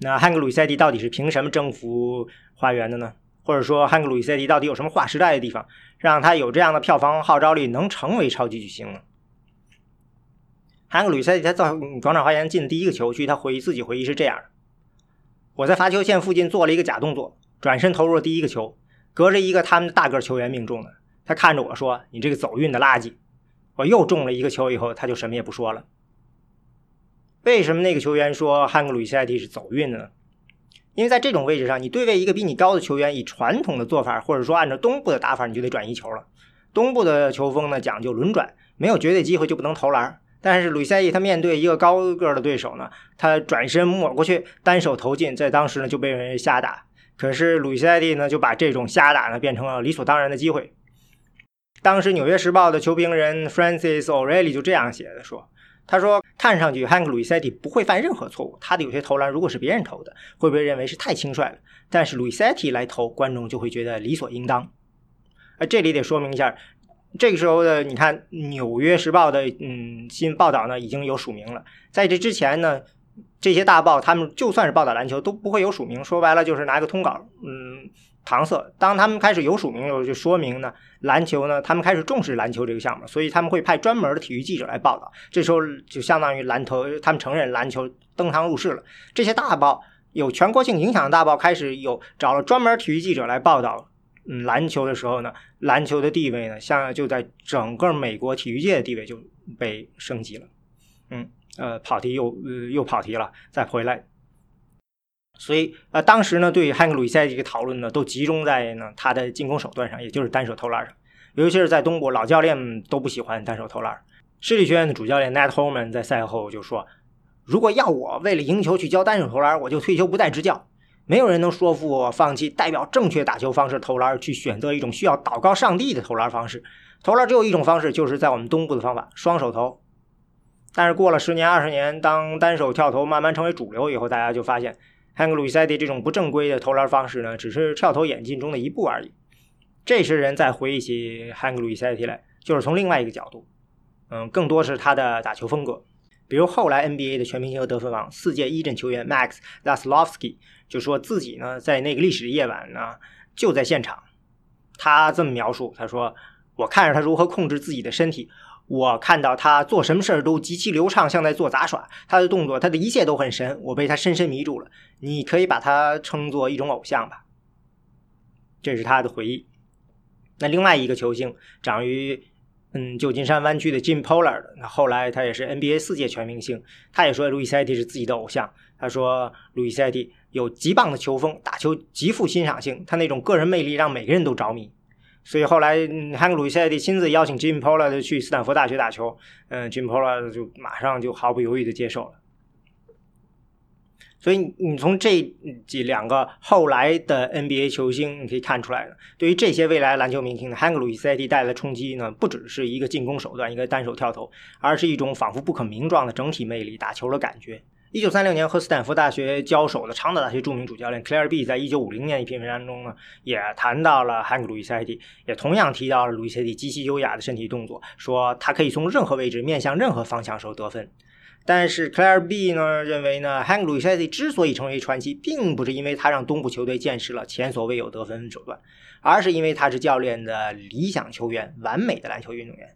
那 Hank Luisetti 到底是凭什么征服花园的呢？或者说，汉克·鲁伊塞蒂到底有什么划时代的地方，让他有这样的票房号召力，能成为超级巨星呢？汉克·鲁伊塞蒂他在广场花园进第一个球区，他回忆自己回忆是这样的：我在罚球线附近做了一个假动作，转身投入了第一个球，隔着一个他们的大个球员命中了。他看着我说：“你这个走运的垃圾！”我又中了一个球以后，他就什么也不说了。为什么那个球员说汉克·鲁伊塞蒂是走运的呢？因为在这种位置上，你对位一个比你高的球员，以传统的做法，或者说按照东部的打法，你就得转移球了。东部的球风呢讲究轮转，没有绝对机会就不能投篮。但是鲁西塞伊他面对一个高个的对手呢，他转身抹过去，单手投进，在当时呢就被人瞎打。可是鲁西塞蒂呢就把这种瞎打呢变成了理所当然的机会。当时《纽约时报》的球评人 Francis O'Reilly 就这样写的说。他说：“看上去汉克·鲁伊塞蒂不会犯任何错误。他的有些投篮，如果是别人投的，会被认为是太轻率了。但是鲁伊塞蒂来投，观众就会觉得理所应当。啊，这里得说明一下，这个时候的你看，《纽约时报》的嗯新报道呢已经有署名了。在这之前呢，这些大报他们就算是报道篮球，都不会有署名。说白了就是拿一个通稿，嗯。”搪塞。当他们开始有署名的时候，就说明呢，篮球呢，他们开始重视篮球这个项目，所以他们会派专门的体育记者来报道。这时候就相当于篮球，他们承认篮球登堂入室了。这些大报有全国性影响的大报开始有找了专门体育记者来报道嗯篮球的时候呢，篮球的地位呢，像就在整个美国体育界的地位就被升级了。嗯，呃，跑题又呃又跑题了，再回来。所以呃，当时呢，对于汉克·鲁伊塞蒂的讨论呢，都集中在呢他的进攻手段上，也就是单手投篮上。尤其是在东部，老教练都不喜欢单手投篮。市立学院的主教练 Nat Holman 在赛后就说。如果要我为了赢球去教单手投篮，我就退休不再执教。没有人能说服我放弃代表正确打球方式投篮，去选择一种需要祷告上帝的投篮方式。投篮只有一种方式，就是在我们东部的方法——双手投。但是过了十年、二十年，当单手跳投慢慢成为主流以后，大家就发现汉克·鲁伊塞蒂这种不正规的投篮方式呢，只是跳投演进中的一步而已。这时人再回忆起汉克·鲁伊塞蒂来，就是从另外一个角度，嗯，更多是他的打球风格。比如后来 NBA 的全明星和得分王、四届一阵球员 Max Zaslovsky 就说自己呢在那个历史夜晚呢就在现场。他这么描述：“他说我看着他如何控制自己的身体，我看到他做什么事儿都极其流畅，像在做杂耍。他的动作，他的一切都很神，我被他深深迷住了。你可以把他称作一种偶像吧。”这是他的回忆。那另外一个球星长于。嗯，旧金山湾区的 Jim Pollard，那后来他也是 NBA 四届全明星。他也说路易塞蒂是自己的偶像。他说路易塞蒂有极棒的球风，打球极富欣赏性，他那种个人魅力让每个人都着迷。所以后来嗯汉克·路易塞蒂亲自邀请 Jim Pollard 去斯坦福大学打球，嗯，Jim Pollard 就马上就毫不犹豫的接受了。所以你从这几两个后来的 NBA 球星，你可以看出来的，对于这些未来篮球明星的汉克·鲁伊塞蒂带来的冲击呢，不只是一个进攻手段，一个单手跳投，而是一种仿佛不可名状的整体魅力，打球的感觉。一九三六年和斯坦福大学交手的长岛大学著名主教练 Claire B 在一九五零年一篇文章中呢，也谈到了汉克·鲁伊塞蒂，也同样提到了鲁伊塞蒂极其优雅的身体动作，说他可以从任何位置面向任何方向时候得分。但是 Claire B 呢认为呢，Hank l u i s e t t i 之所以成为传奇，并不是因为他让东部球队见识了前所未有得分手段，而是因为他是教练的理想球员，完美的篮球运动员。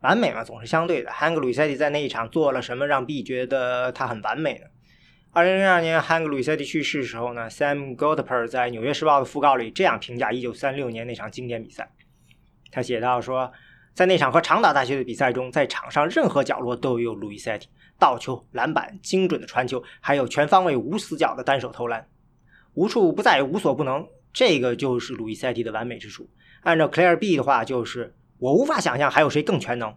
完美嘛，总是相对的。Hank l u i s e t t i 在那一场做了什么，让 B 觉得他很完美呢？二零零二年 Hank l u i s e t t i 去世的时候呢，Sam Goldper 在《纽约时报》的讣告里这样评价一九三六年那场经典比赛，他写道说，在那场和长岛大学的比赛中，在场上任何角落都有路易塞蒂。倒球、篮板、精准的传球，还有全方位无死角的单手投篮，无处不在，无所不能。这个就是路易塞蒂的完美之处。按照 Claire B 的话，就是我无法想象还有谁更全能。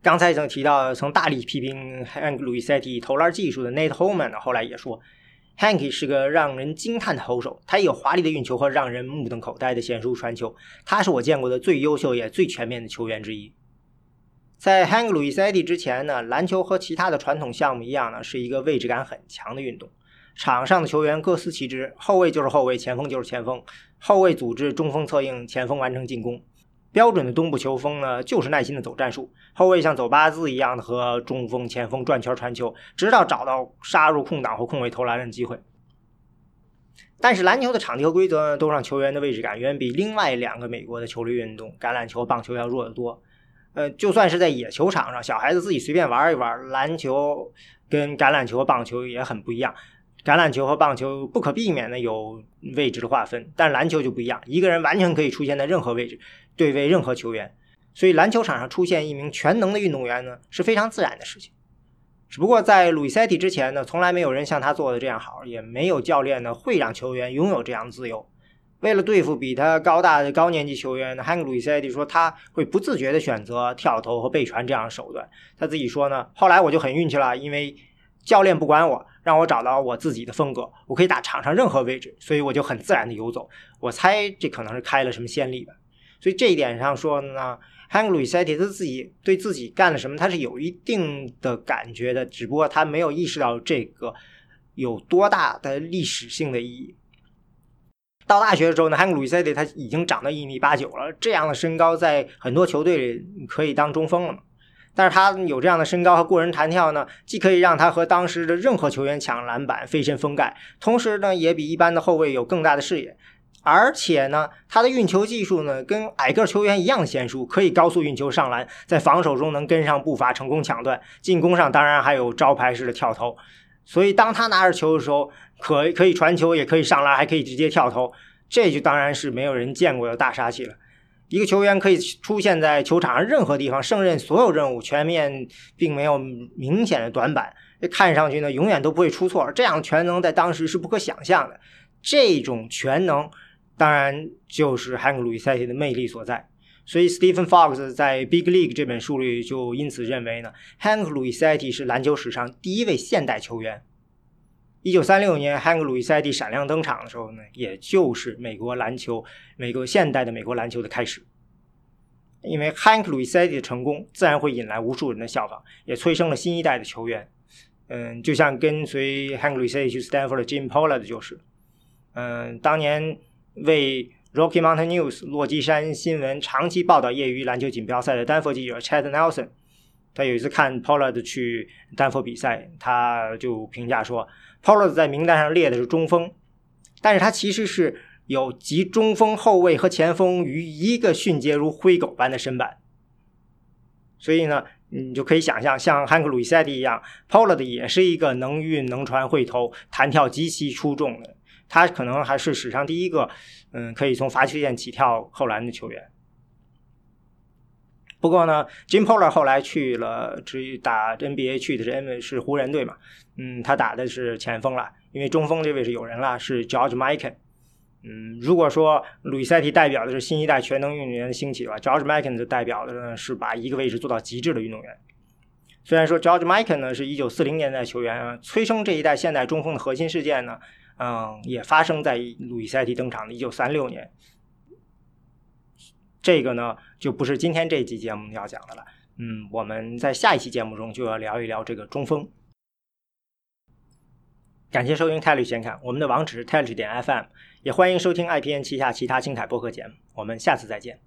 刚才曾提到曾大力批评 Hank 路易塞蒂投篮技术的 Nate Holman 后来也说，Hank 是个让人惊叹的投手，他有华丽的运球和让人目瞪口呆的娴熟传球，他是我见过的最优秀也最全面的球员之一。在 Hank l u i s e t t i 之前呢，篮球和其他的传统项目一样呢，是一个位置感很强的运动。场上的球员各司其职，后卫就是后卫，前锋就是前锋。后卫组织，中锋策应，前锋完成进攻。标准的东部球风呢，就是耐心的走战术。后卫像走八字一样的和中锋、前锋转圈传球，直到找到杀入空档或空位投篮的机会。但是篮球的场地和规则呢，都让球员的位置感远比另外两个美国的球类运动——橄榄球、棒球要弱得多。呃，就算是在野球场上，小孩子自己随便玩一玩，篮球跟橄榄球棒球也很不一样。橄榄球和棒球不可避免的有位置的划分，但篮球就不一样，一个人完全可以出现在任何位置，对位任何球员。所以篮球场上出现一名全能的运动员呢，是非常自然的事情。只不过在鲁伊塞蒂之前呢，从来没有人像他做的这样好，也没有教练呢会让球员拥有这样自由。为了对付比他高大的高年级球员，呢，汉克·鲁伊塞蒂说他会不自觉地选择跳投和背传这样的手段。他自己说呢，后来我就很运气了，因为教练不管我，让我找到我自己的风格，我可以打场上任何位置，所以我就很自然的游走。我猜这可能是开了什么先例吧。所以这一点上说呢，汉克·鲁伊塞蒂他自己对自己干了什么，他是有一定的感觉的，只不过他没有意识到这个有多大的历史性的意义。到大学的时候呢，汉克·鲁伊塞蒂他已经长到一米八九了，这样的身高在很多球队里可以当中锋了嘛。但是他有这样的身高和过人弹跳呢，既可以让他和当时的任何球员抢篮板、飞身封盖，同时呢，也比一般的后卫有更大的视野。而且呢，他的运球技术呢，跟矮个球员一样娴熟，可以高速运球上篮，在防守中能跟上步伐，成功抢断。进攻上当然还有招牌式的跳投。所以，当他拿着球的时候，可可以传球，也可以上篮，还可以直接跳投，这就当然是没有人见过的大杀器了。一个球员可以出现在球场上任何地方，胜任所有任务，全面并没有明显的短板，看上去呢永远都不会出错。这样全能在当时是不可想象的。这种全能，当然就是 Hank 路易塞蒂的魅力所在。所以 Stephen Fox 在《Big League》这本书里就因此认为呢，Hank 路易塞蒂是篮球史上第一位现代球员。一九三六年，Hank 路易塞蒂闪亮登场的时候呢，也就是美国篮球、美国现代的美国篮球的开始。因为 Hank 路易塞蒂的成功，自然会引来无数人的效仿，也催生了新一代的球员。嗯，就像跟随 Hank 路易塞蒂去 Stanford 的 Jim Pollard 就是。嗯，当年为 Rocky Mountain News 落基山新闻长期报道业余篮球锦标赛的丹佛记者 Chad Nelson，他有一次看 Pollard 去丹佛比赛，他就评价说，Pollard 在名单上列的是中锋，但是他其实是有集中锋、后卫和前锋于一个迅捷如灰狗般的身板。所以呢，你就可以想象，像汉克·鲁伊塞蒂一样，Pollard 也是一个能运、能传、会投、弹跳极其出众的。他可能还是史上第一个，嗯，可以从罚球线起跳扣篮的球员。不过呢，Jim Pollard 后来去了，至于打 NBA 去的是 N 是湖人队嘛，嗯，他打的是前锋了，因为中锋这位是有人了，是 George Mikan。嗯，如果说鲁伊塞蒂代表的是新一代全能运动员的兴起的话，George Mikan 就代表的呢是把一个位置做到极致的运动员。虽然说 George Mikan 呢是一九四零年代球员，催生这一代现代中锋的核心事件呢。嗯，也发生在鲁易塞蒂登场的1936年。这个呢，就不是今天这一期节目要讲的了。嗯，我们在下一期节目中就要聊一聊这个中锋。感谢收听泰律先看，我们的网址泰律点 FM，也欢迎收听 IPN 旗下其他精彩播客节目。我们下次再见。